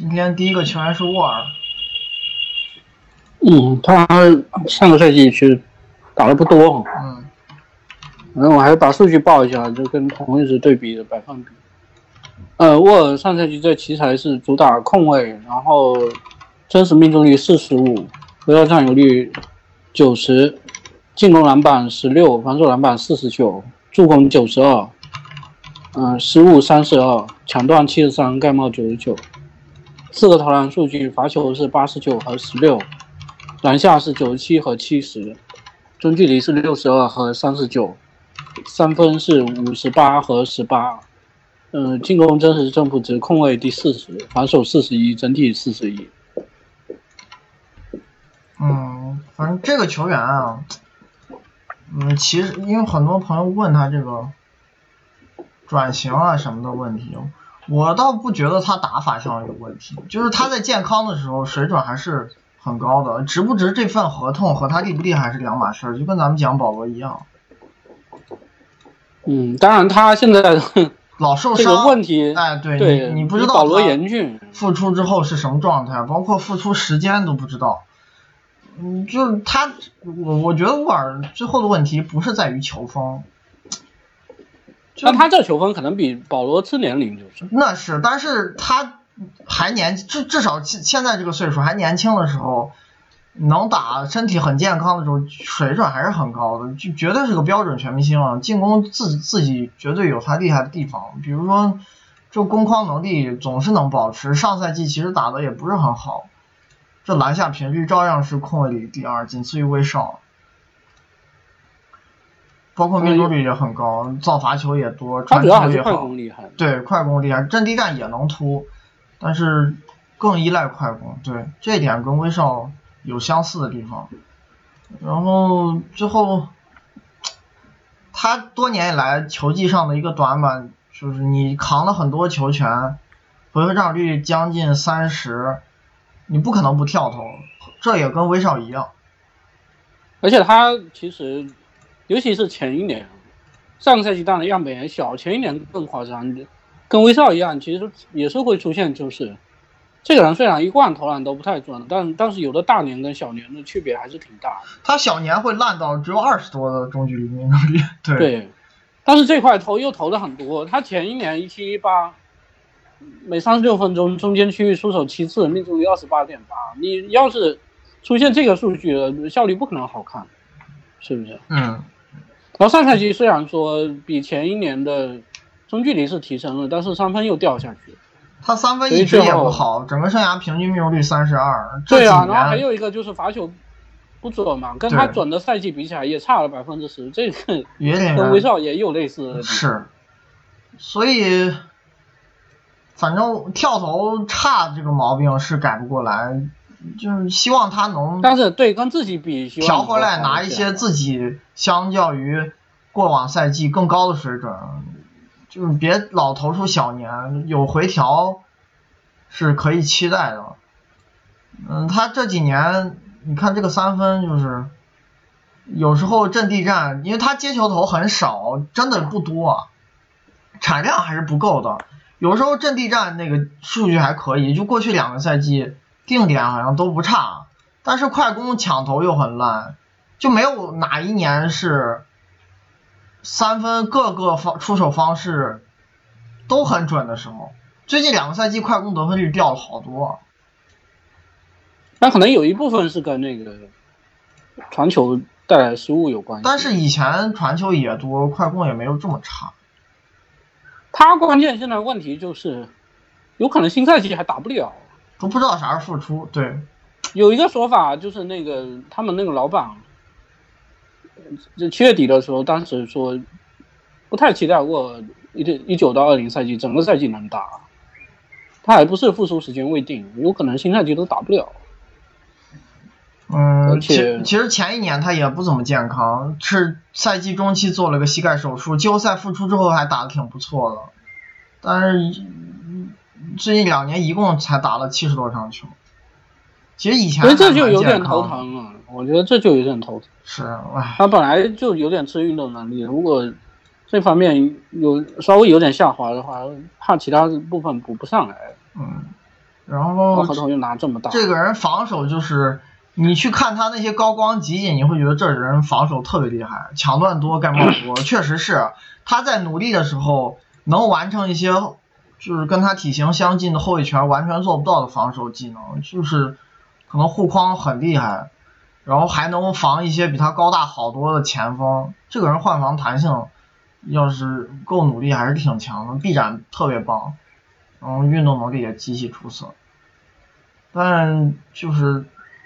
今天第一个球员是沃尔，嗯，他上个赛季其实打的不多，嗯，然后我还把数据报一下，就跟同一支对比的百分比。呃，沃尔上赛季在奇才是主打控卫，然后真实命中率四十五，回合占有率九十，进攻篮板十六，防守篮板四十九，助攻九十二，嗯，失误三十二，抢断七十三，盖帽九十九。四个投篮数据，罚球是八十九和十六，篮下是九十七和七十，中距离是六十二和三十九，三分是五十八和十八，嗯，进攻真实正负值控卫第四十，防守四十一，整体四十一。嗯，反正这个球员啊，嗯，其实因为很多朋友问他这个转型啊什么的问题。我倒不觉得他打法上有问题，就是他在健康的时候水准还是很高的，值不值这份合同和他厉不厉害是两码事儿，就跟咱们讲保罗一样。嗯，当然他现在 老受伤问题，哎，对，对，你不知道保罗严峻，复出之后是什么状态，包括复出时间都不知道。嗯，就是他，我我觉得沃尔最后的问题不是在于球风。那他这球风可能比保罗次年龄就是，那是，但是他还年至至少现现在这个岁数还年轻的时候，能打，身体很健康的时候，水准还是很高的，就绝对是个标准全明星啊！进攻自自己绝对有他厉害的地方，比如说这攻框能力总是能保持，上赛季其实打的也不是很好，这篮下频率照样是控卫里第二，仅次于威少。包括命中率也很高，造罚球也多，传球也好。对，快攻厉害，阵地战也能突，但是更依赖快攻。对，这一点跟威少有相似的地方。然后最后，他多年以来球技上的一个短板，就是你扛了很多球权，回合占有率将近三十，你不可能不跳投。这也跟威少一样。而且他其实。尤其是前一年，上个赛季当然样本也小，前一年更夸张，跟威少一样，其实也是会出现，就是这个人虽然一贯投篮都不太准，但但是有的大年跟小年的区别还是挺大。他小年会烂到只有二十多的中距离命中率，对，但是这块投又投的很多。他前一年一七一八，每三十六分钟中间区域出手七次，命中率二十八点八。你要是出现这个数据，效率不可能好看，是不是？嗯。然后上赛季虽然说比前一年的中距离是提升了，但是三分又掉下去。他三分一直也不好，整个生涯平均命中率三十二。对啊，然后还有一个就是罚球不准嘛，跟他准的赛季比起来也差了百分之十，这个跟威少也有类似的。是，所以反正跳投差这个毛病是改不过来。就是希望他能，但是对跟自己比，调回来拿一些自己相较于过往赛季更高的水准，就是别老投出小年，有回调是可以期待的。嗯，他这几年你看这个三分就是有时候阵地战，因为他接球投很少，真的不多，产量还是不够的。有时候阵地战那个数据还可以，就过去两个赛季。定点好像都不差，但是快攻抢投又很烂，就没有哪一年是三分各个方出手方式都很准的时候。最近两个赛季快攻得分率掉了好多，那可能有一部分是跟那个传球带来失误有关系。但是以前传球也多，快攻也没有这么差。他关键现在问题就是，有可能新赛季还打不了。都不知道啥时候复出，对，有一个说法就是那个他们那个老板，就七月底的时候，当时说不太期待过一一九到二零赛季整个赛季能打，他还不是复出时间未定，有可能新赛季都打不了。嗯，其其实前一年他也不怎么健康，是赛季中期做了个膝盖手术，季后赛复出之后还打的挺不错的，但是。最近两年一共才打了七十多场球，其实以前这就有点头疼了。我觉得这就有点头疼。是，他本来就有点吃运动能力，如果这方面有稍微有点下滑的话，怕其他部分补不上来。嗯，然后合同又拿这么大，这个人防守就是你去看他那些高光集锦，你会觉得这人防守特别厉害，抢断多，盖帽多，确实是他在努力的时候能完成一些就是跟他体型相近的后卫权完全做不到的防守技能，就是可能护框很厉害，然后还能防一些比他高大好多的前锋。这个人换防弹性要是够努力还是挺强的，臂展特别棒，然后运动能力也极其出色。但就是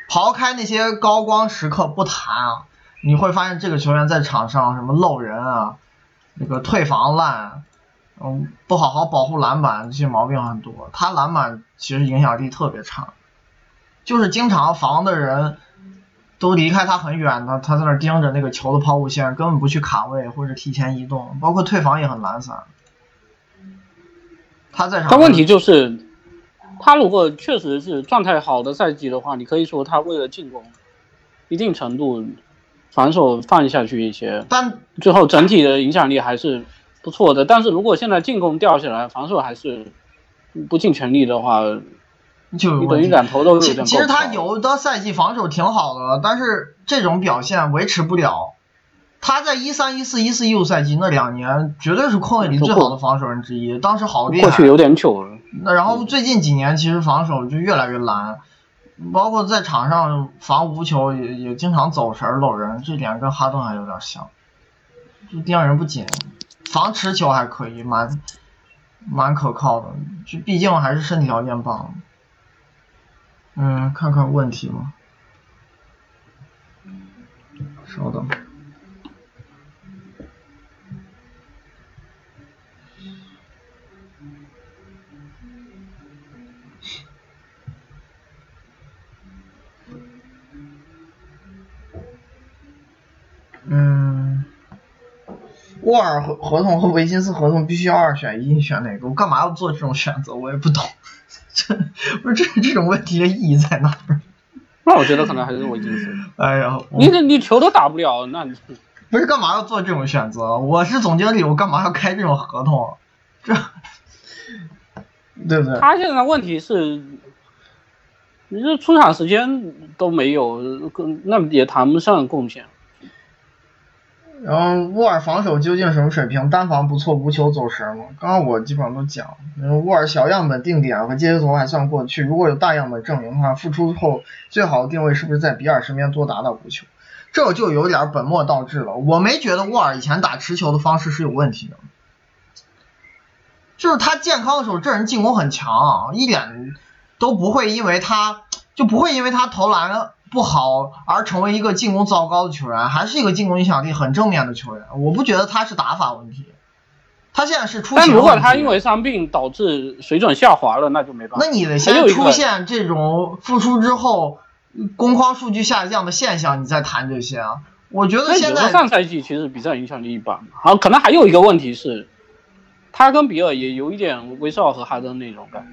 刨开那些高光时刻不谈啊，你会发现这个球员在场上什么漏人啊，那个退防烂，嗯，不好好保护篮板，这些毛病很多。他篮板其实影响力特别差，就是经常防的人都离开他很远的，他在那盯着那个球的抛物线，根本不去卡位或者提前移动，包括退防也很懒散。他在场，但问题就是。他如果确实是状态好的赛季的话，你可以说他为了进攻，一定程度防守放下去一些，但最后整体的影响力还是不错的。但是如果现在进攻掉下来，防守还是不尽全力的话，就等于两头都有点其实他有的赛季防守挺好的，但是这种表现维持不了。他在一三一四一四一五赛季那两年，绝对是控卫里最好的防守人之一，当时好厉害。过去有点久了。那然后最近几年其实防守就越来越烂，包括在场上防无球也也经常走神漏人，这点跟哈登还有点像，就盯人不紧，防持球还可以，蛮蛮可靠的，就毕竟还是身体条件棒。嗯，看看问题吧，稍等。嗯，沃尔合合同和维金斯合同必须要二选一，你选哪个？我干嘛要做这种选择？我也不懂，这不是这这种问题的意义在哪儿？那我觉得可能还是维金斯。哎呀，你这你球都打不了，那你 不是干嘛要做这种选择？我是总经理，我干嘛要开这种合同？这对不对？他现在问题是，你这出场时间都没有，那也谈不上贡献。然后沃尔防守究竟什么水平？单防不错，无球走神吗？刚刚我基本上都讲。沃尔小样本定点和接球还算过得去，如果有大样本证明的话，复出后最好的定位是不是在比尔身边多打打无球？这就有点本末倒置了。我没觉得沃尔以前打持球的方式是有问题的，就是他健康的时候，这人进攻很强，一点都不会因为他就不会因为他投篮。不好而成为一个进攻糟糕的球员，还是一个进攻影响力很正面的球员。我不觉得他是打法问题，他现在是出。但如果他因为伤病导致水准下滑了，那就没办法。那你得先出现这种复出之后攻框数据下降的现象，你再谈这些啊。我觉得现在上赛季其实比赛影响力一般。好，可能还有一个问题是，他跟比尔也有一点威少和哈登那种感觉。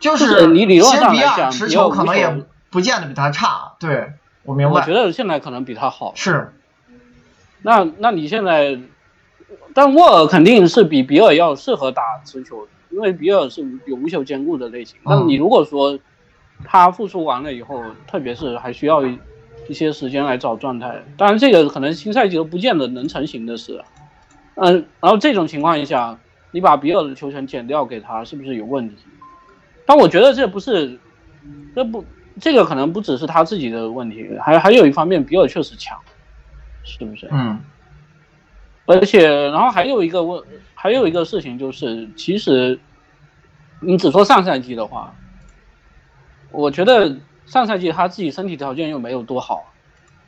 就是你理论上来讲，持球可能也。不见得比他差，对我明白。我觉得现在可能比他好。是。那那你现在，但沃尔肯定是比比尔要适合打持球，因为比尔是有无球兼顾的类型。那你如果说他复出完了以后，特别是还需要一些时间来找状态，当然这个可能新赛季都不见得能成型的事。嗯，然后这种情况下，你把比尔的球权减掉给他，是不是有问题？但我觉得这不是，这不。这个可能不只是他自己的问题，还还有一方面，比尔确实强，是不是？嗯。而且，然后还有一个问，还有一个事情就是，其实你只说上赛季的话，我觉得上赛季他自己身体条件又没有多好，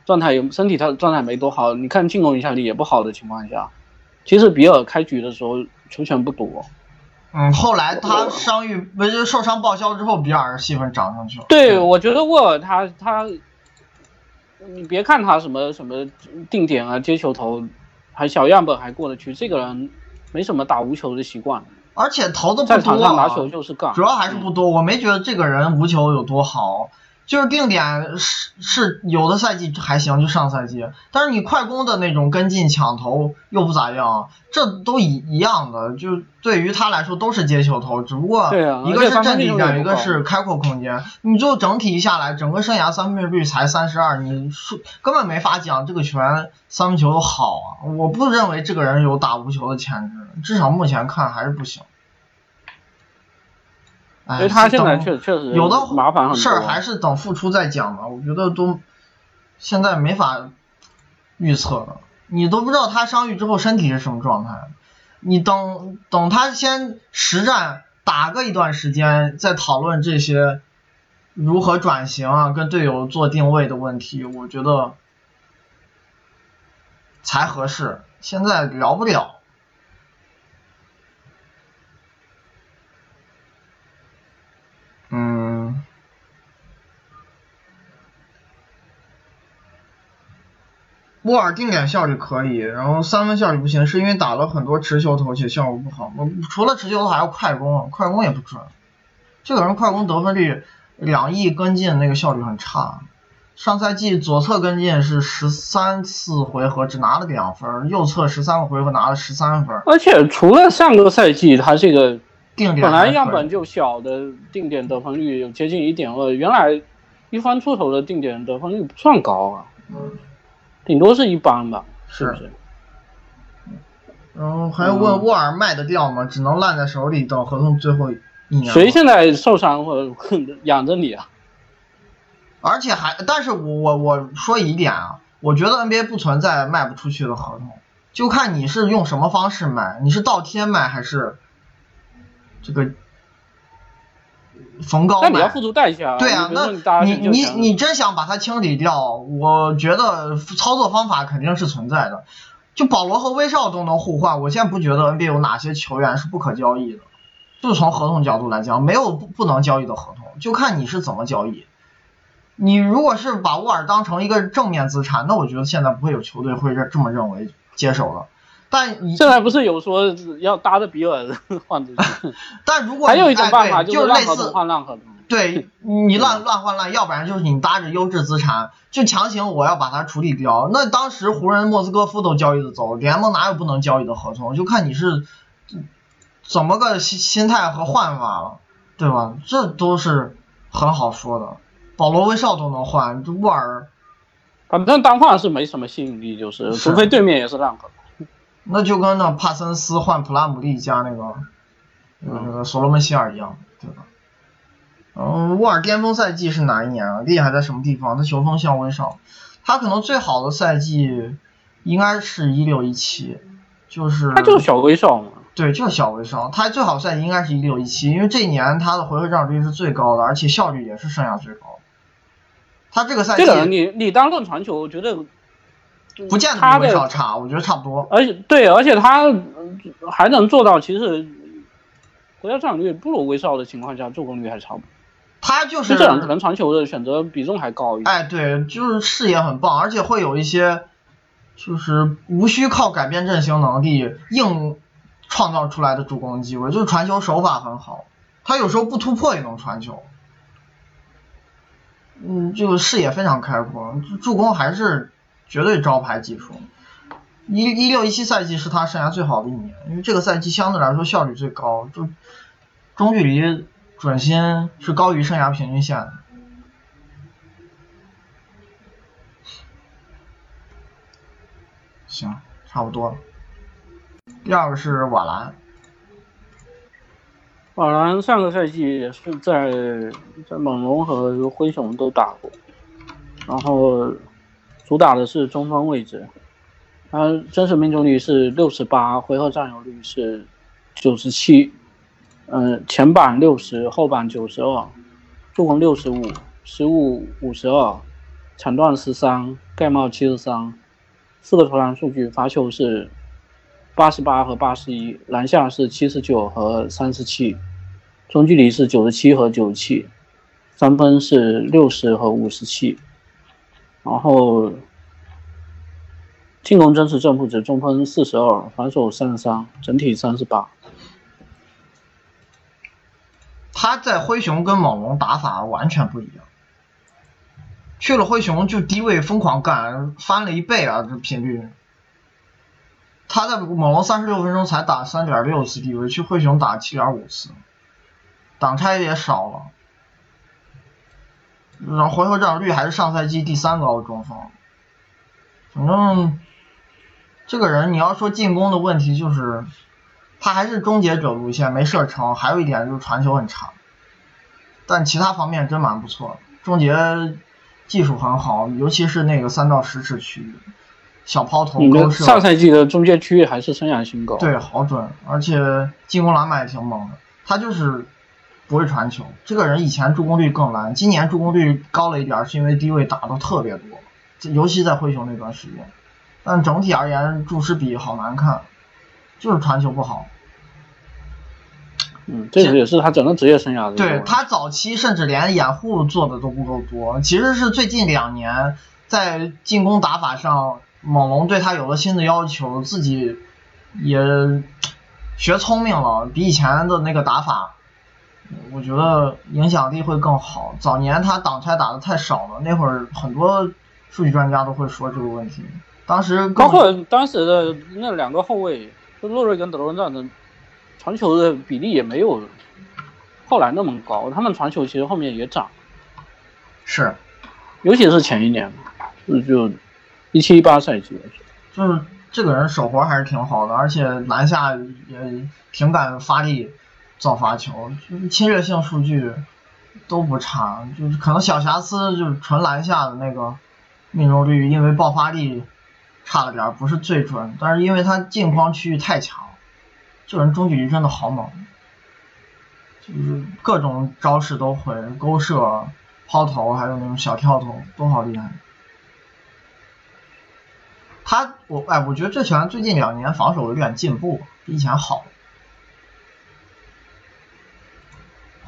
状态有身体条状态没多好，你看进攻影响力也不好的情况下，其实比尔开局的时候球权不多。嗯，后来他伤愈不是受伤报销之后，比尔戏份涨上去了。对，我觉得沃尔他他，你别看他什么什么定点啊、接球投，还小样本还过得去，这个人没什么打无球的习惯，而且投的不多。在场上拿球就是杠，主要还是不多。我没觉得这个人无球有多好，就是定点是是有的赛季还行，就上赛季，但是你快攻的那种跟进抢投又不咋样，这都一一样的，就对于他来说都是接球投，只不过一个是阵地战，一个是开阔空间，你就整体下来，整个生涯三分率才三十二，你说根本没法讲这个全三分球好啊，我不认为这个人有打无球的潜质，至少目前看还是不行。哎因为他现在等确确实有的麻烦很多事儿还是等复出再讲吧，我觉得都现在没法预测了，你都不知道他伤愈之后身体是什么状态，你等等他先实战打个一段时间，再讨论这些如何转型啊，跟队友做定位的问题，我觉得才合适，现在聊不了。嗯，沃尔定点效率可以，然后三分效率不行，是因为打了很多持球投且效果不好。我除了持球投还要快攻，快攻也不准。这个人快攻得分率两亿跟进那个效率很差。上赛季左侧跟进是十三次回合只拿了两分，右侧十三个回合拿了十三分。而且除了上个赛季他这个定点本来样本就小的定点得分率有接近一点二，原来一番出头的定点得分率不算高啊，顶多是一般吧，是不是？然后还问沃尔卖得掉吗？只能烂在手里，到合同最后一年。谁现在受伤或者养着你啊？而且还，但是我我我说一点啊，我觉得 NBA 不存在卖不出去的合同，就看你是用什么方式卖，你是倒贴卖还是这个逢高买那你要付。出代价啊。对啊，那你你你真想把它清理掉，我觉得操作方法肯定是存在的。就保罗和威少都能互换，我现在不觉得 NBA 有哪些球员是不可交易的。就从合同角度来讲，没有不不能交易的合同，就看你是怎么交易。你如果是把沃尔当成一个正面资产，那我觉得现在不会有球队会这这么认为接手了。但你现在不是有说要搭着比尔 换？但如果还有一种办法对就是烂合同类似换烂合同。对你乱乱换烂，要不然就是你搭着优质资产，就强行我要把它处理掉。那当时湖人莫斯科夫都交易的走，联盟哪有不能交易的合同？就看你是怎么个心心态和换法了，对吧？这都是很好说的。保罗威少都能换，这沃尔反正单换是没什么吸引力，就是是除非对面也是烂合同。那就跟那帕森斯换普拉姆利加那个那个那个所罗门希尔一样，对吧？嗯，沃尔巅峰赛季是哪一年啊？厉害在什么地方？他球风像威少，他可能最好的赛季应该是一六一七，就是他就是小威少嘛。对，就是小威少，他最好赛季应该是一六一七，因为这一年他的回合占有率是最高的，而且效率也是生涯最高的。他这个赛季这个你你当论传球，我觉得不见得比威少差，我觉得差不多。而且对，而且他嗯还能做到，其实国家占有率不如威少的情况下，助攻率还差不多。他就就是这人可能传球的选择比重还高一点。哎，对，就是视野很棒，而且会有一些，就是无需靠改变阵型能力硬创造出来的助攻机会，就是传球手法很好，他有时候不突破也能传球，嗯，这个视野非常开阔，助攻还是绝对招牌技术。一一六一七赛季是他生涯最好的一年，因为这个赛季相对来说效率最高，就中距离准心是高于生涯平均线的。行，差不多了。第二个是瓦兰，瓦兰上个赛季也是在在猛龙和灰熊都打过，然后主打的是中锋位置，他真实命中率是六十八，回合占有率是九十七，嗯，前板六十，后板九十二，助攻六十五，失误五十二，抢断十三，盖帽七十三，四个投篮数据，罚球是八十八和八十一，篮下是七十九和三十七，中距离是九十七和九十七，三分是六十和五十七，然后进攻真是正负值中分四十二，防守三十三，整体三十八。他在灰熊跟猛龙打法完全不一样。去了灰熊就低位疯狂干，翻了一倍啊，这频率。他在猛龙三十六分钟才打三点六次低位，去灰熊打七点五次，挡拆也少了。然后回合占有率还是上赛季第三高的中锋。反正这个人你要说进攻的问题，就是他还是终结者路线没射程，还有一点就是传球很差。但其他方面真蛮不错，终结技术很好，尤其是那个三到十尺区域，小抛投勾射。上赛季的中间区域还是生涯新高。对，好准，而且进攻篮板也挺猛的。他就是不会传球。这个人以前助攻率更烂，今年助攻率高了一点，是因为低位打的特别多，尤其在灰熊那段时间。但整体而言，注释比好难看，就是传球不好。嗯，这个也是他整个职业生涯的。对他早期甚至连掩护做的都不够多，其实是最近两年在进攻打法上，猛龙对他有了新的要求，自己也学聪明了，比以前的那个打法，我觉得影响力会更好。早年他挡拆打的太少了，那会儿很多数据专家都会说这个问题。当时包括当时的那两个后卫，就洛瑞跟德罗赞的。传球的比例也没有后来那么高，他们传球其实后面也涨，是，尤其是前一年，就就一七一八赛季，就是这个人手活还是挺好的，而且篮下也挺敢发力造罚球，就是侵略性数据都不差，就是可能小瑕疵就是纯篮下的那个命中率，因为爆发力差了点，不是最准，但是因为他进框区域太强。这人中距离真的好猛，就是各种招式都会，勾射、抛投，还有那种小跳投都好厉害。他我哎，我觉得这球员最近两年防守有点进步，比以前好，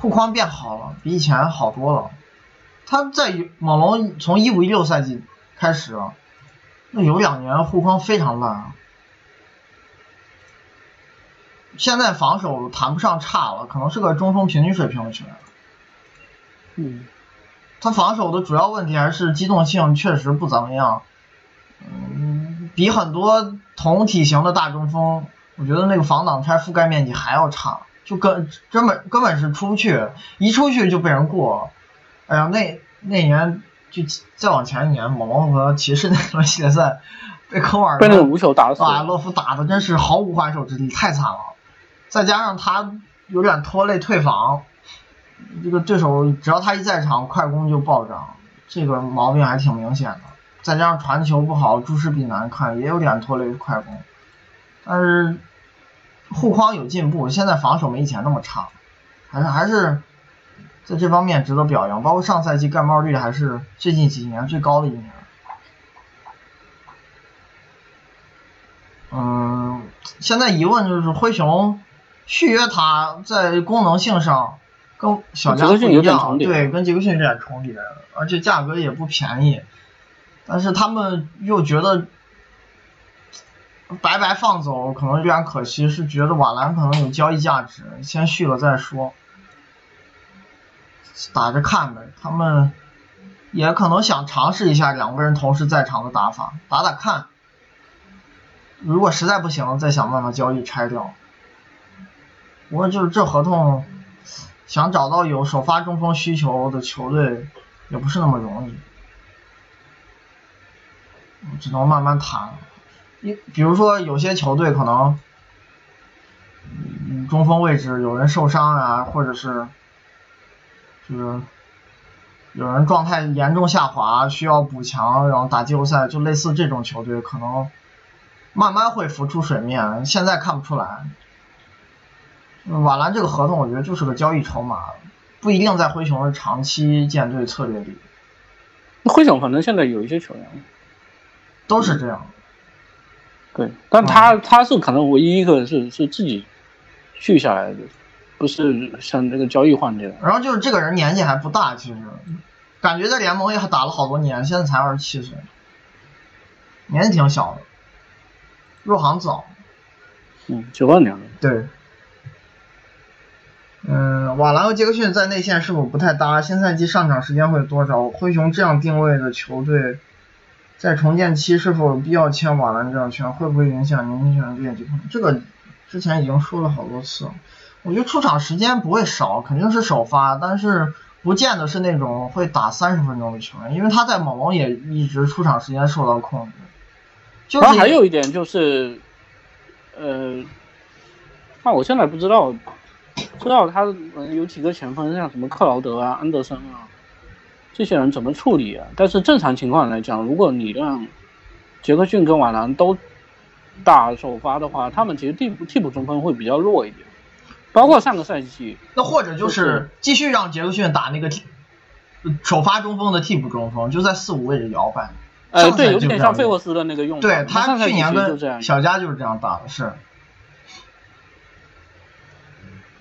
护框变好了，比以前好多了。他在猛龙从一五一六赛季开始，那有两年护框非常烂。现在防守谈不上差了，可能是个中锋平均水平的球员。嗯，他防守的主要问题还是机动性确实不怎么样。嗯，比很多同体型的大中锋，我觉得那个防挡拆覆盖面积还要差，就根根本根本是出不去，一出去就被人过。哎呀，那那年就再往前一年，猛龙和骑士那轮系列赛被科尔被那个无球打死，把洛夫打的真是毫无还手之力，太惨了。再加上他有点拖累退防，这个对手只要他一在场，快攻就暴涨，这个毛病还挺明显的。再加上传球不好，注释比难看，也有点拖累快攻。但是护框有进步，现在防守没以前那么差，还是还是在这方面值得表扬。包括上赛季盖帽率还是最近几年最高的一年。嗯，现在疑问就是灰熊。续约他在功能性上跟小加不一样，对，跟杰克逊有点重叠，而且价格也不便宜。但是他们又觉得白白放走可能有点可惜，是觉得瓦兰可能有交易价值，先续了再说，打着看呗。他们也可能想尝试一下两个人同时在场的打法，打打看。如果实在不行，再想办法交易拆掉。不过就是这合同，想找到有首发中锋需求的球队，也不是那么容易，只能慢慢谈。一比如说有些球队可能，中锋位置有人受伤啊，或者是，就是有人状态严重下滑，需要补强，然后打季后赛，就类似这种球队，可能慢慢会浮出水面，现在看不出来。瓦兰这个合同，我觉得就是个交易筹码，不一定在灰熊的长期建队策略里。灰熊反正现在有一些球员都是这样。对，但他他是可能唯一一个是是自己续下来的，不是像这个交易换的。然后就是这个人年纪还不大，其实感觉在联盟也打了好多年，现在才二十七岁，年纪挺小的，入行早。嗯，九二年的。对。嗯，瓦兰和杰克逊在内线是否不太搭？新赛季上场时间会多少？灰熊这样定位的球队，在重建期是否有必要签瓦兰这样球员？会不会影响年轻球员练级？这个之前已经说了好多次了。我觉得出场时间不会少，肯定是首发，但是不见得是那种会打三十分钟的球员，因为他在猛龙也一直出场时间受到控制。就是还有一点就是，呃，那我现在不知道，知道他有几个前锋，像什么克劳德啊、安德森啊，这些人怎么处理啊？但是正常情况来讲，如果你让杰克逊跟瓦兰都打首发的话，他们其实替补替补中锋会比较弱一点，包括上个赛季，那或者就就是是继续让杰克逊打那个替首发中锋的替补中锋，就在四五位置摇摆。呃，对，有点像费沃斯的那个用法。对他去年跟小加就是这样打的，是，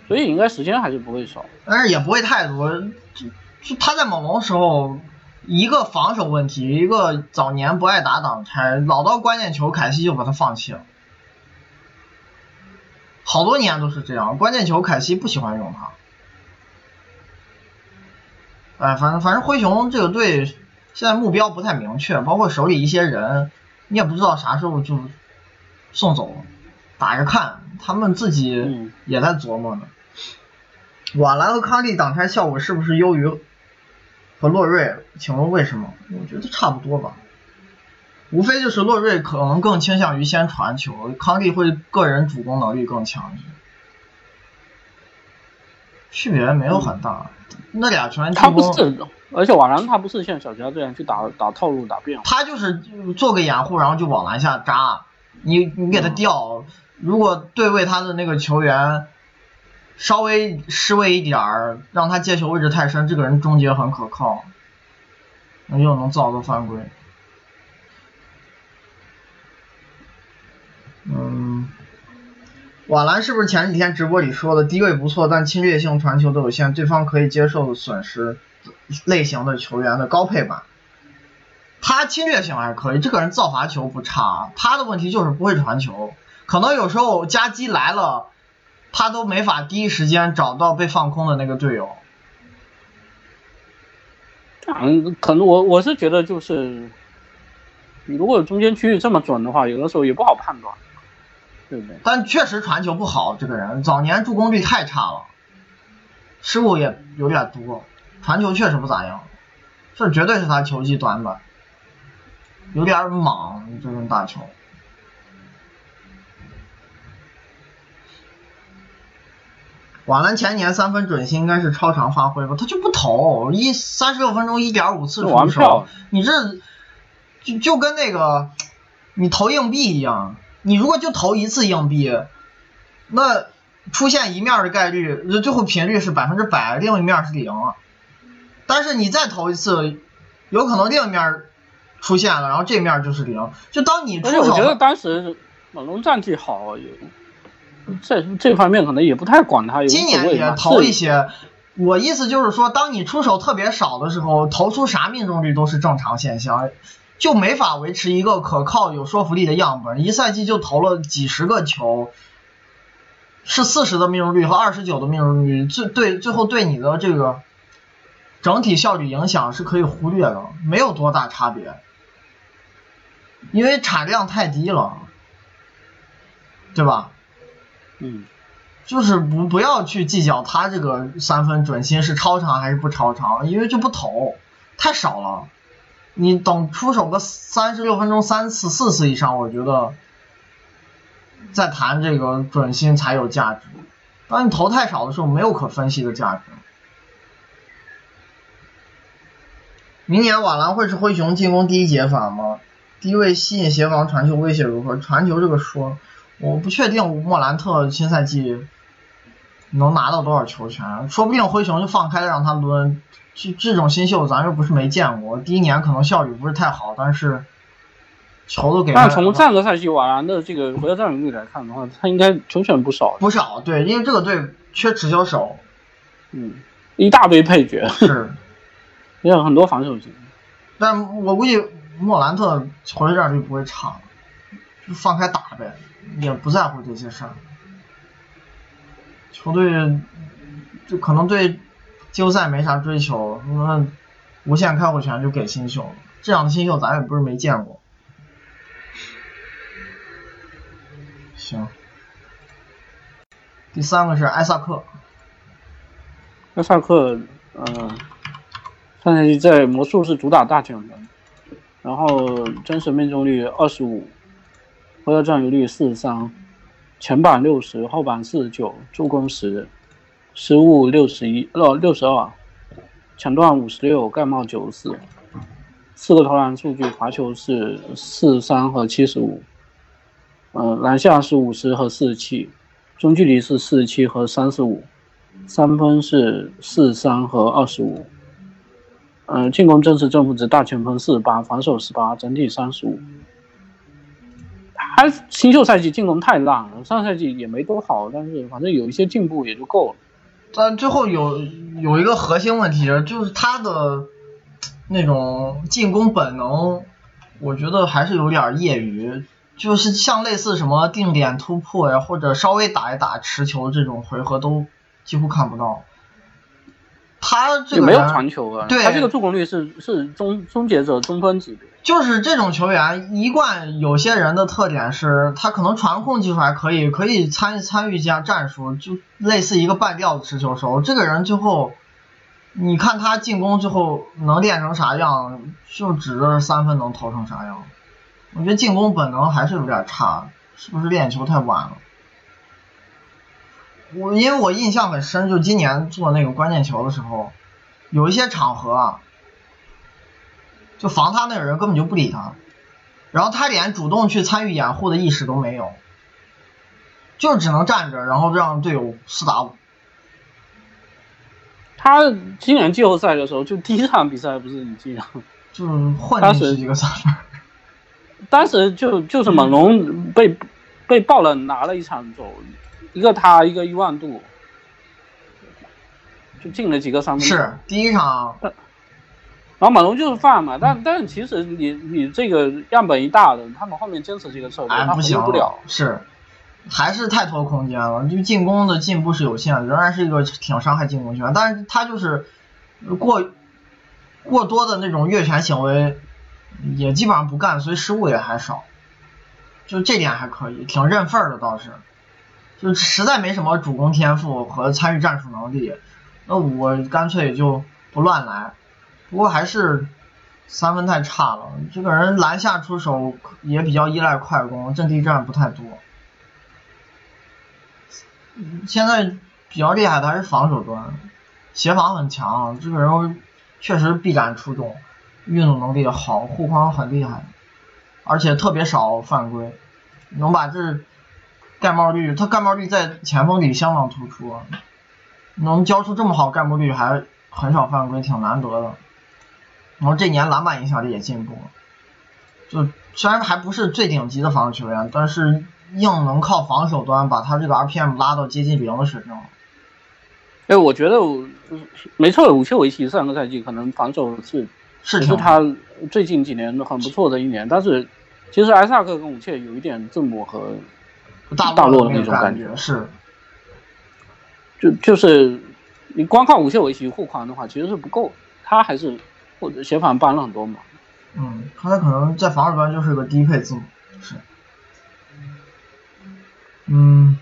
所以应该时间还是不会少。但是也不会太多。就就他在猛龙时候，一个防守问题，一个早年不爱打挡拆，老到关键球凯西就把他放弃了。好多年都是这样，关键球凯西不喜欢用他。哎，反正反正灰熊这个队现在目标不太明确，包括手里一些人，你也不知道啥时候就送走了，打着看，他们自己嗯也在琢磨呢。瓦兰和康利挡拆效果是不是优于和洛瑞？请问为什么？我觉得差不多吧，无非就是洛瑞可能更倾向于先传球，康利会个人主攻能力更强一些，区别没有很大。那俩球员进他不攻，是，而且瓦兰他不是像小乔这样去打打套路、打变化。他就是做个掩护，然后就往篮下扎，你你给他吊，如果对位他的那个球员稍微失位一点儿，让他接球位置太深，这个人终结很可靠，又能造个犯规。嗯，瓦兰是不是前几天直播里说的低位不错，但侵略性传球都有限，对方可以接受损失类型的球员的高配版？他侵略性还可以，这个人造罚球不差，他的问题就是不会传球，可能有时候夹击来了，他都没法第一时间找到被放空的那个队友。嗯，可能我我是觉得就是，你如果中间区域这么准的话，有的时候也不好判断，对不对？但确实传球不好，这个人早年助攻率太差了，失误也有点多，传球确实不咋样，这绝对是他球技短板，有点莽这种打球。瓦兰前年三分准星应该是超常发挥吧，他就不投，一三十六分钟一点五次出手，你这就就跟那个你投硬币一样，你如果就投一次硬币，那出现一面的概率，最后频率是百分之百，另一面是零啊。但是你再投一次，有可能另一面出现了，然后这面就是零。就当你出而且我觉得，当时猛龙战绩好，也这这方面可能也不太管他，今年也投一些。我意思就是说，当你出手特别少的时候，投出啥命中率都是正常现象，就没法维持一个可靠、有说服力的样本。一赛季就投了几十个球，是四十的命中率和二十九的命中率，最对最后对你的这个整体效率影响是可以忽略的，没有多大差别，因为产量太低了，对吧？嗯，就是不不要去计较他这个三分准心是超长还是不超长，因为就不投，太少了。你等出手个三十六分钟三次四次以上，我觉得再谈这个准心才有价值。当你投太少的时候，没有可分析的价值。明年瓦兰会是灰熊进攻第一解法吗？低位吸引协防传球威胁如何？传球这个说，我不确定莫兰特新赛季能拿到多少球权，说不定灰熊就放开了让他抡。这这种新秀咱又不是没见过，第一年可能效率不是太好，但是球都给他但从上个赛季瓦兰的这个回合占有率来看的话，他应该球权不少，不少，对，因为这个队缺持球手，嗯，一大堆配角，是，也有很多防守型。但我估计莫兰特回合占有率不会差，就放开打呗，也不在乎这些事儿。球队就可能对季后赛没啥追求，那无限开火权就给新秀，这样的新秀咱也不是没见过。行，第三个是艾萨克，艾萨克，嗯，上赛季在魔术是主打大前锋，然后真实命中率二十五，回合占有率四十三，前板六十，后板四十九，助攻十，失误六十一，呃六十二，抢断五十六，盖帽九十四，四个投篮数据，罚球是四十三和七十五。嗯，篮下是五十和四十七，中距离是四十七和三十五，三分是四十三和二十五。呃，进攻正式正负值大前锋四十八，防守十八，整体三十五。他新秀赛季进攻太烂了，上赛季也没多好，但是反正有一些进步也就够了。但最后有有一个核心问题，就是他的那种进攻本能，我觉得还是有点业余。就是像类似什么定点突破呀，或者稍微打一打持球这种回合都几乎看不到。他这个没有传球啊，对，他这个助攻率是是终终结者中锋级别。就是这种球员一贯有些人的特点是，他可能传控技术还可以，可以参参与一下战术，就类似一个半吊子持球手。这个人最后，你看他进攻最后能练成啥样，就指着三分能投成啥样。我觉得进攻本能还是有点差，是不是练球太晚了？我因为我印象很深，就今年做那个关键球的时候，有一些场合啊，就防他那个人根本就不理他，然后他连主动去参与掩护的意识都没有，就只能站着，然后让队友四打五。他今年季后赛的时候，就第一场比赛不是你记得？就是混进去几个三分。当时就就是猛龙被被爆了拿了一场走，一个他一个一万度，就进了几个三分。是第一场，然后马龙就是犯嘛，但但是其实你你这个样本一大的，他们后面坚持这个策略，他不行不了。是，还是太拖空间了，就进攻的进步是有限，仍然是一个挺伤害进攻球员，但是他就是过过多的那种越权行为。也基本上不干，所以失误也还少，就这点还可以，挺认份儿的倒是，就实在没什么主攻天赋和参与战术能力，那我干脆就不乱来。不过还是三分太差了，这个人篮下出手也比较依赖快攻，阵地战不太多。现在比较厉害的还是防守端，协防很强，这个人确实臂展出众。运动能力好，护框很厉害，而且特别少犯规，能把这盖帽率，他盖帽率在前锋里相当突出，能交出这么好盖帽率，还很少犯规，挺难得的。然后这年篮板影响力也进步了，就虽然还不是最顶级的防守球员，但是硬能靠防守端把他这个 RPM 拉到接近零的水平。哎，我觉得没错，武切维奇上个赛季可能防守是。是他最近几年很不错的一年，但是其实埃萨克跟武切有一点字母和大落的那种感觉，是，就就是你光靠无限围棋护框的话，其实是不够，他还是或者协防帮了很多忙。嗯，他可能在防守端就是个低配字母，是，嗯。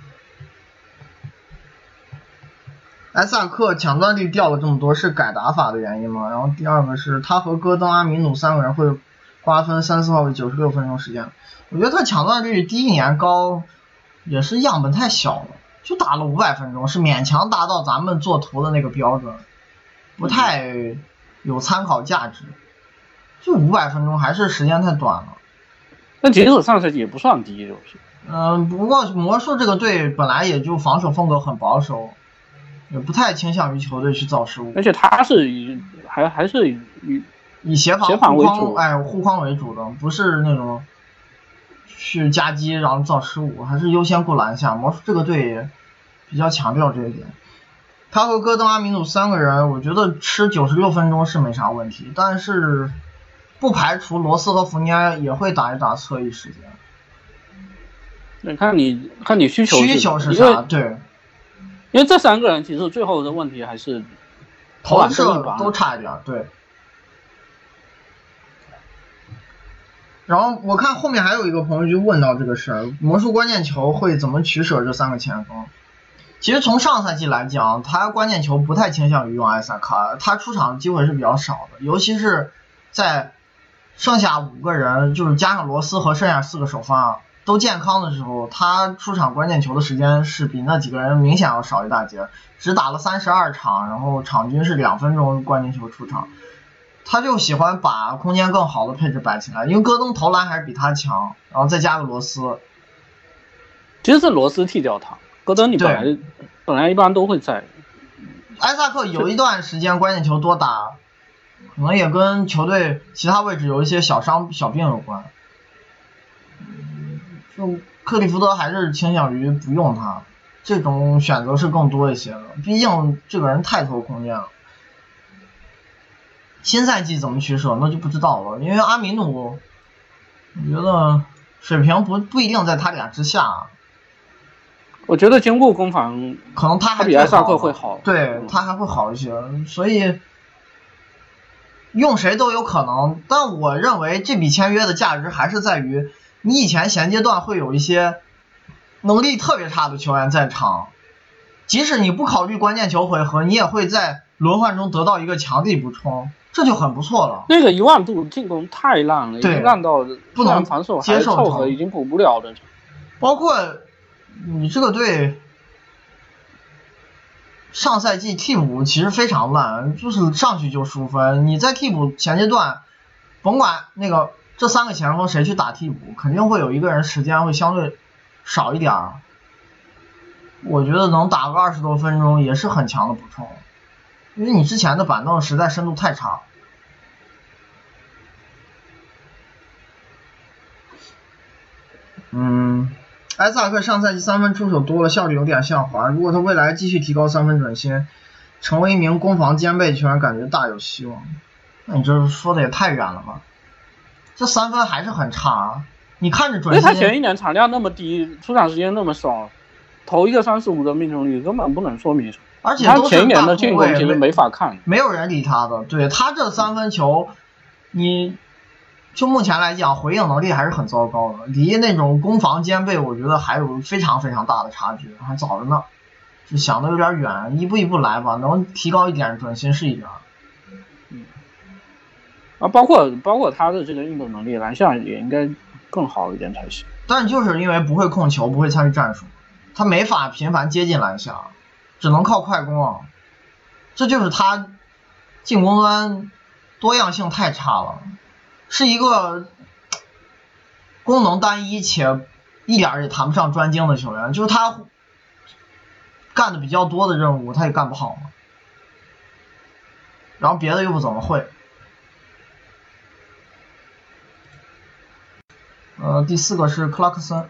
埃萨克抢断率掉了这么多，是改打法的原因吗？然后第二个是他和戈登、阿米努三个人会瓜分三四号位九十六分钟时间。我觉得他抢断率第一年高，也是样本太小了，就打了五百分钟，是勉强达到咱们做图的那个标准，不太有参考价值。就五百分钟还是时间太短了。那其实上赛季也不算低，就是。嗯，不过魔术这个队本来也就防守风格很保守。也不太倾向于球队去造失误，而且他是以还还是以以协防护框哎护框为主的，不是那种去夹击然后造失误，还是优先过篮下。魔术这个队比较强调这一点。他和戈登、阿米努三个人，我觉得吃九十六分钟是没啥问题，但是不排除罗斯和福尼埃也会打一打侧翼时间。那看你看你需求需求是啥？对。因为这三个人其实最后的问题还是投篮都差一点，对。然后我看后面还有一个朋友就问到这个事儿，魔术关键球会怎么取舍这三个前锋？其实从上赛季来讲，他关键球不太倾向于用艾萨卡，他出场的机会是比较少的，尤其是在剩下五个人，就是加上罗斯和剩下四个首发都健康的时候，他出场关键球的时间是比那几个人明显要少一大截，只打了三十二场，然后场均是两分钟关键球出场。他就喜欢把空间更好的配置摆起来，因为戈登投篮还是比他强，然后再加个罗斯，其实是罗斯替掉他，戈登你本来本来一般都会在，埃萨克有一段时间关键球多打，可能也跟球队其他位置有一些小伤小病有关。嗯就克利福德还是倾向于不用他，这种选择是更多一些的，毕竟这个人太投空间了。新赛季怎么取舍那就不知道了，因为阿米努，我觉得水平不不一定在他俩之下，我觉得兼顾攻防可能他还比埃萨克会好，对嗯他还会好一些，所以用谁都有可能。但我认为这笔签约的价值还是在于，你以前衔接段会有一些能力特别差的球员在场，即使你不考虑关键球回合，你也会在轮换中得到一个强力补充，这就很不错了。那个一万度进攻太烂了，已对经烂到不能防守还接受它凑合，已经补不了的。包括你这个队上赛季替补其实非常烂，就是上去就输分。你在替补前阶段，甭管那个这三个前锋谁去打替补，肯定会有一个人时间会相对少一点儿。我觉得能打个二十多分钟也是很强的补充，因为你之前的板凳实在深度太差。嗯，埃萨克上赛季三分出手多了，效率有点下滑。如果他未来继续提高三分准心，成为一名攻防兼备球员，感觉大有希望。那你这说的也太远了吧？这三分还是很差啊！你看着准因为他前，一年产量那么低，出场时间那么少，投一个三十五的命中率根本不能说明什么。而且他前一年的进攻其实没没法看。没有人理他的。对他这三分球，你就目前来讲，回应能力还是很糟糕的，离那种攻防兼备，我觉得还有非常非常大的差距，还早着呢。就想的有点远，一步一步来吧，能提高一点准心是一点嗯。啊，包括包括他的这个运动能力，篮下也应该更好一点才行。但就是因为不会控球，不会参与战术，他没法频繁接近篮下，只能靠快攻啊。这就是他进攻端多样性太差了，是一个功能单一且一点也谈不上专精的球员。就是他干的比较多的任务，他也干不好嘛。然后别的又不怎么会。呃，第四个是克拉克森，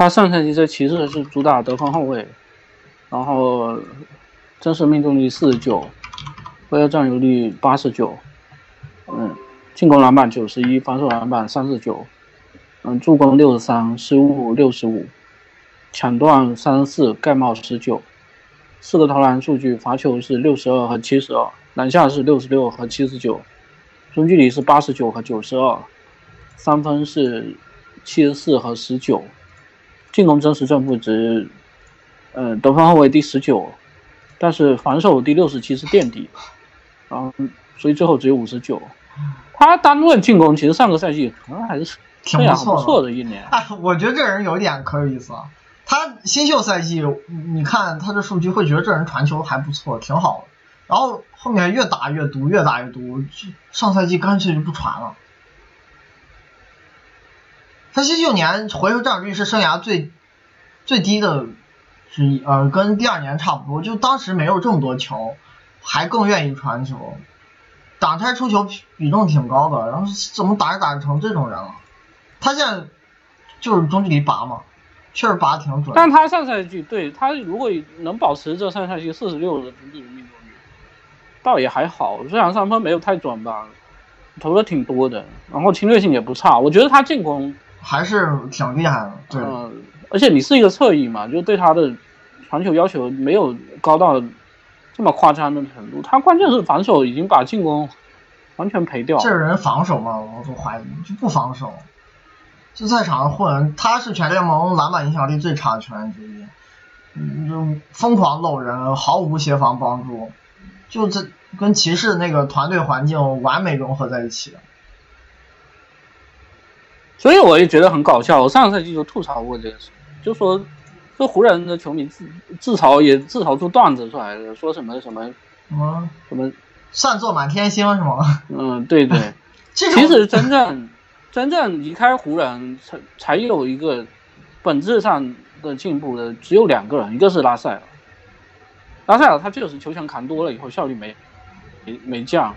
他上赛季在骑士是主打得分后卫，然后真实命中率四十九，回合占有率八十九，嗯，进攻篮板九十一，防守篮板三十九，嗯，助攻六十三，失误六十五，抢断三十四，盖帽十九，四个投篮数据，罚球是六十二和七十二，篮下是六十六和七十九，中距离是八十九和九十二，三分是七十四和十九。进攻真实正负值，呃，得分后卫第十九，但是防守第六十七是垫底，然后所以最后只有五十九。他单论进攻，其实上个赛季可能还是挺不错的。错的一年。哎，我觉得这人有一点可有意思啊。他新秀赛季，你看他的数据，会觉得这人传球还不错，挺好的。然后后面越打越毒，越打越毒，这上赛季干脆就不传了。他新秀年回收占有率是生涯最最低的之一，呃，跟第二年差不多。就当时没有这么多球，还更愿意传球，挡拆出球比重挺高的。然后怎么打着打着成这种人了？他现在就是中距离拔嘛，确实拔得挺准。但他上赛季对他如果能保持这上赛季四十六的中距离命中率，倒也还好。虽然三分没有太准吧，投的挺多的，然后侵略性也不差。我觉得他进攻，还是挺厉害的，对，呃，而且你是一个侧翼嘛，就对他的传球要求没有高到这么夸张的程度，他关键是防守已经把进攻完全赔掉。这人防守嘛？我都怀疑，就不防守，就在场上混。他是全联盟篮板影响力最差的球员之一，嗯，就疯狂漏人，毫无协防帮助，就这跟骑士那个团队环境完美融合在一起。所以我也觉得很搞笑。我上个赛季就吐槽过这个事，就说这湖人的球迷自自嘲也自嘲出段子出来了，说什么什么什么什么善作满天星是吗？嗯，对对。其实真正真正离开湖人才才有一个本质上的进步的，只有两个人，一个是拉塞尔，拉塞尔他确实球权扛多了以后效率没没没降，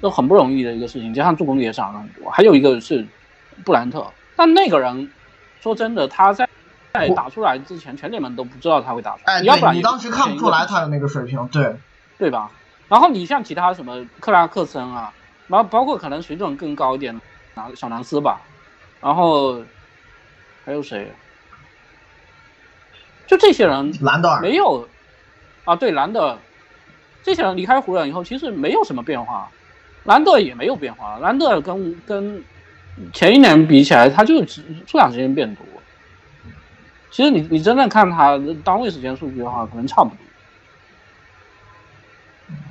都很不容易的一个事情，加上助攻也少了很多。还有一个是。布兰特，但那个人说真的，他在在打出来之前，全联盟都不知道他会打出来。哎，对，你当时看不出来他的那个水平，对对吧？然后你像其他什么克拉克森啊，然后包括可能水准更高一点，拿小南斯吧，然后还有谁？就这些人，兰德尔没有啊？对，兰德尔，这些人离开湖人以后，其实没有什么变化，兰德尔也没有变化，兰德尔跟跟。前一年比起来，他就出场时间变多。其实你你真正看他单位时间数据的话，可能差不多。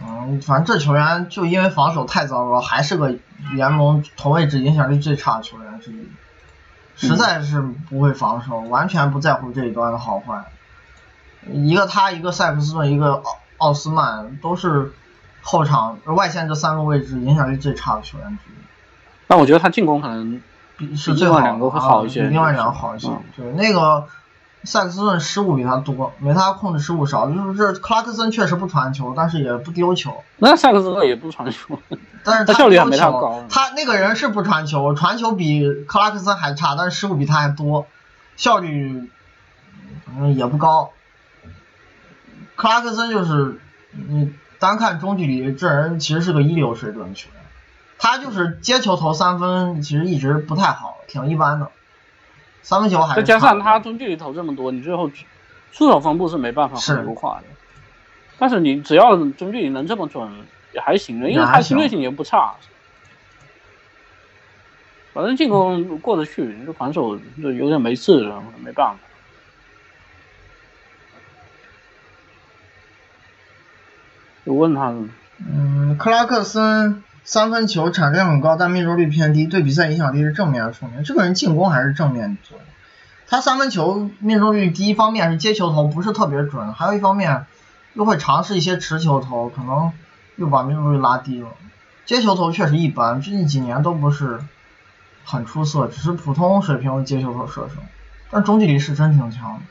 嗯，反正这球员就因为防守太糟糕，还是个联盟同位置影响力最差的球员之一。实在是不会防守，完全不在乎这一端的好坏。一个他，一个塞克斯顿，一个奥奥斯曼，都是后场外线这三个位置影响力最差的球员之一。但我觉得他进攻可能比是另外两个会好一些，比另外两个好一些。对，那个塞克斯顿失误比他多，没他控制失误少。就是克拉克森确实不传球，但是也不丢球。那塞克斯顿也不传球，但是他效率还没他高。他那个人是不传球，传球比克拉克森还差，但是失误比他还多，效率反正也不高。克拉克森就是你单看中距离，这人其实是个一流水准的球员。他就是接球投三分，其实一直不太好，挺一般的。三分球还再加上他中距离投这么多，你最后出手分布是没办法很优化的。但是你只要中距离能这么准，也还行的，因为他侵略性也不差。反正进攻过得去，这防守就有点没事了，没办法。就问他，嗯，克拉克森。三分球产量很高，但命中率偏低，对比赛影响力是正面还是负面？这个人进攻还是正面作用。他三分球命中率低，一方面是接球投不是特别准，还有一方面又会尝试一些持球投，可能又把命中率拉低了。接球投确实一般，最近几年都不是很出色，只是普通水平的接球投射手。但中距离是真挺强的。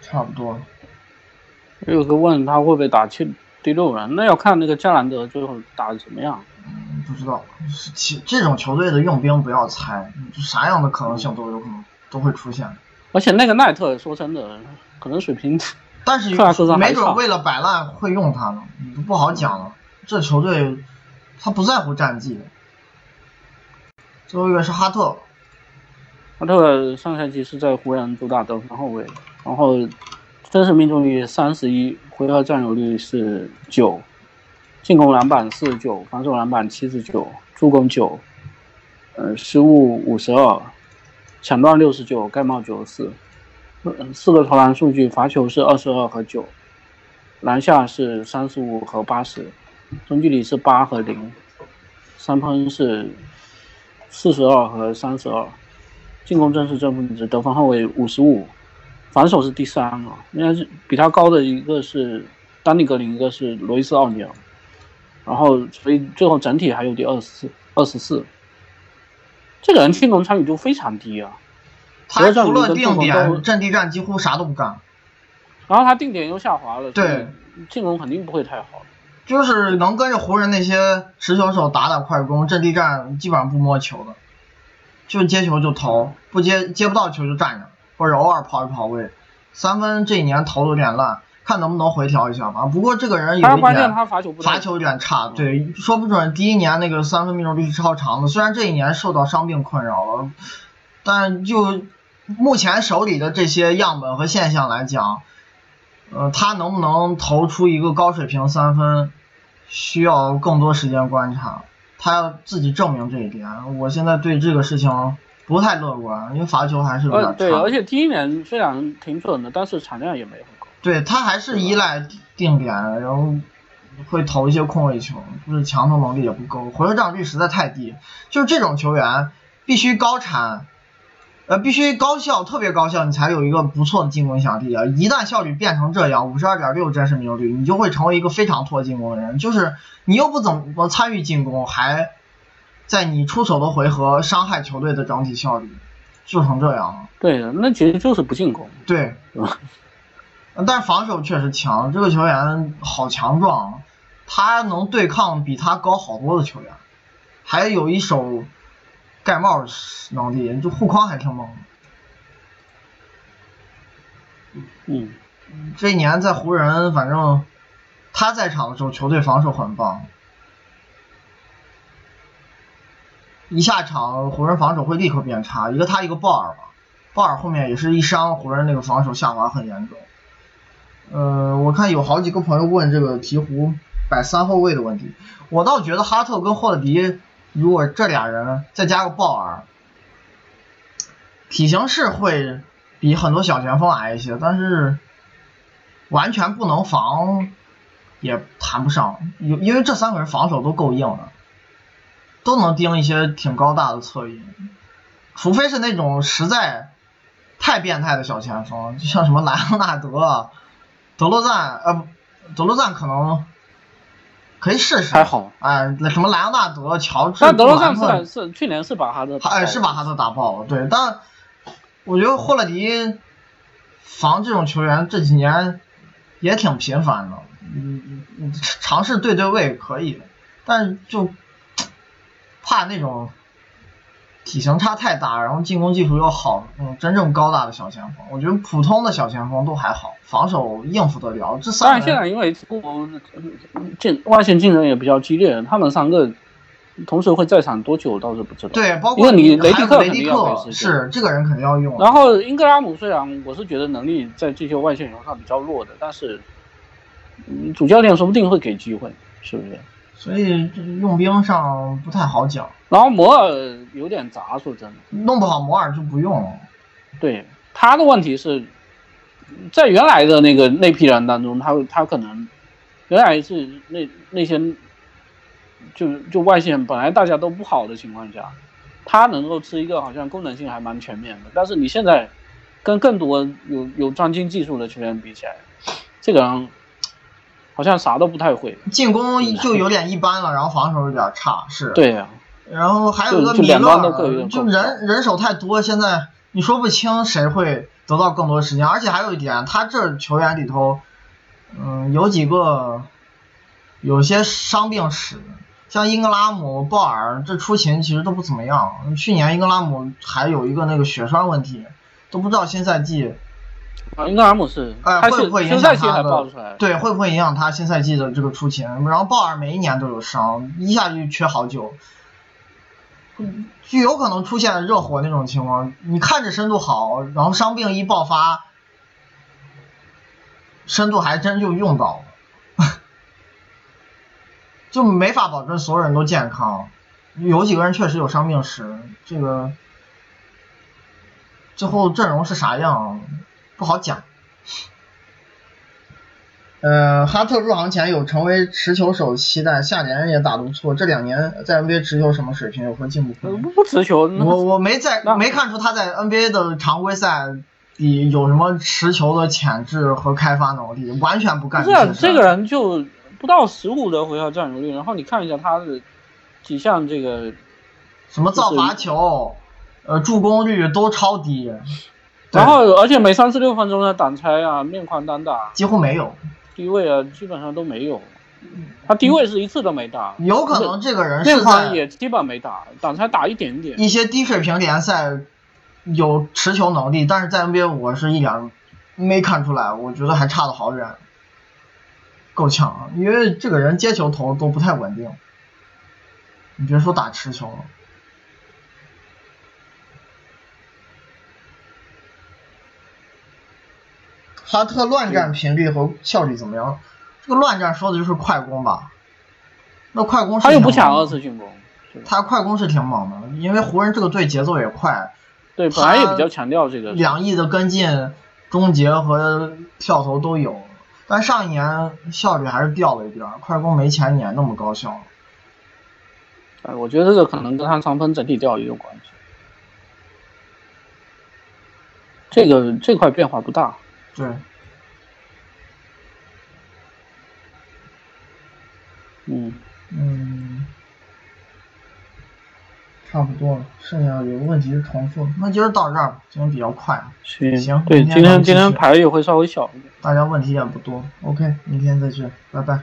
差不多。有个问他会不会打七第六人，那要看那个加兰德最后打的怎么样。嗯，不知道。其这种球队的用兵不要猜，就啥样的可能性都有可能都会出现。而且那个奈特说真的，可能水平，但是 没准为了摆烂会用他呢，都不好讲了。这球队他不在乎战绩。最后一个是哈特，哈特上赛季是在湖人主打得分后卫，然后。真实命中率三十一，回合占有率是九，进攻篮板四十九，防守篮板七十九，助攻九，呃，失误五十二，抢断六十九，盖帽九十四，四个投篮数据，罚球是二十二和九，篮下是三十五和八十，中距离是八和零，三分是四十二和三十二，进攻真实正负值，得分后卫五十五。防守是第三啊，应该是比他高的一个是丹尼格林，一个是罗伊斯奥尼尔，然后所以最后整体还有第二十四、二十四。这个人进攻参与度非常低啊，他除了定点阵地战几乎啥都不干，然后他定点又下滑了，对，进攻肯定不会太好。就是能跟着湖人那些持球手打打快攻，阵地战基本上不摸球的，就接球就投，不接接不到球就站着。或者偶尔跑一跑位，三分这一年投的有点烂，看能不能回调一下吧。不过这个人有一点罚球有点差，对，说不准第一年那个三分命中率是超长的，虽然这一年受到伤病困扰了，但就目前手里的这些样本和现象来讲，呃，他能不能投出一个高水平三分，需要更多时间观察，他要自己证明这一点。我现在对这个事情不太乐观，因为罚球还是有点差。呃，对，而且第一年虽然挺准的，但是产量也没很高。对他还是依赖定点，然后会投一些空位球，就是强投能力也不够，回合占有率实在太低。就是这种球员必须高产，呃，必须高效，特别高效，你才有一个不错的进攻影响力啊！一旦效率变成这样，五十二点六真实命中率，你就会成为一个非常拖进攻的人。就是你又不怎么参与进攻，还在你出手的回合伤害球队的整体效率，就成这样了。对的，那其实就是不进攻。对？但是防守确实强，这个球员好强壮，他能对抗比他高好多的球员，还有一手盖帽能力，就护框还挺猛的。嗯，这一年在湖人，反正他在场的时候，球队防守很棒。一下场，湖人防守会立刻变差，一个他一个鲍尔吧，鲍尔后面也是一伤，湖人那个防守下滑很严重。呃，我看有好几个朋友问这个鹈鹕摆三后卫的问题，我倒觉得哈特跟霍勒迪如果这俩人再加个鲍尔，体型是会比很多小前锋矮一些，但是完全不能防也谈不上，因因为这三个人防守都够硬了，都能盯一些挺高大的侧翼，除非是那种实在太变态的小前锋，就像什么莱昂纳德。德罗赞，呃，德罗赞可能可以试试，还好，哎，那什么莱昂纳德、乔治，但德罗赞是是去年是把哈特，哎，是把哈特打爆了，对，但我觉得霍勒迪防这种球员这几年也挺频繁的，嗯嗯，尝试对对位可以，但就怕那种。体型差太大，然后进攻技术又好，嗯，真正高大的小前锋，我觉得普通的小前锋都还好，防守应付得了。这三但现在因为进外线竞争也比较激烈，他们三个同时会在场多久倒是不知道。对，包括你雷迪克雷迪克是这个人肯定要用。然后英格拉姆虽然我是觉得能力在这些外线球上比较弱的，但是主教练说不定会给机会，是不是？所以用兵上不太好讲。然后摩尔有点杂，说真的，弄不好摩尔就不用了。对他的问题是，在原来的那个那批人当中，他他可能原来是那那些就就外线本来大家都不好的情况下，他能够吃一个好像功能性还蛮全面的。但是你现在跟更多有有专精技术的球员比起来，这个人。好像啥都不太会，进攻就有点一般了，然后防守有点差，是。对呀。然后还有一个米勒，就人人手太多，现在你说不清谁会得到更多时间。而且还有一点，他这球员里头，嗯，有几个有些伤病史，像英格拉姆、鲍尔，这出勤其实都不怎么样。去年英格拉姆还有一个那个血栓问题，都不知道新赛季。啊，英格尔姆是，哎，会不会影响他的？对，会不会影响他新赛季的这个出勤？然后鲍尔每一年都有伤，一下就缺好久，就有可能出现热火那种情况。你看着深度好，然后伤病一爆发，深度还真就用到了，就没法保证所有人都健康。有几个人确实有伤病史，这个最后阵容是啥样？不好讲。呃，哈特入行前有成为持球手期待，下年也打得不错。这两年在 NBA 持球什么水平？有何进步？不不持球。我我没在没看出他在 NBA 的常规赛里有什么持球的潜质和开发能力，完全不干。不是这个人就不到十五的回合占有率，然后你看一下他的几项这个什么造罚球，呃，助攻率都超低。然后，而且每三十六分钟的挡拆啊，面框单打几乎没有，低位啊基本上都没有，他低位是一次都没打。有可能这个人面框也基本没打，挡拆打一点点。一些低水平联赛有持球能力，但是在 NBA 我是一点没看出来，我觉得还差得好远。够呛啊，因为这个人接球投都不太稳定，你别说打持球了。哈特乱战频率和效率怎么样？这个乱战说的就是快攻吧？那快攻他又不想二次进攻，他快攻是挺猛的，因为湖人这个队节奏也快。对，本来也比较强调这个。两翼的跟进、终结和跳投都有，但上一年效率还是掉了一点，快攻没前一年那么高效。哎，我觉得这个可能跟他长分整体掉也有关系。这个这块变化不大。对，嗯。嗯，差不多了，剩下有个问题是重复，那今儿到这儿吧，今天比较快。行行，对，今天今天牌也会稍微小一点，大家问题也不多，OK，明天再见，拜拜。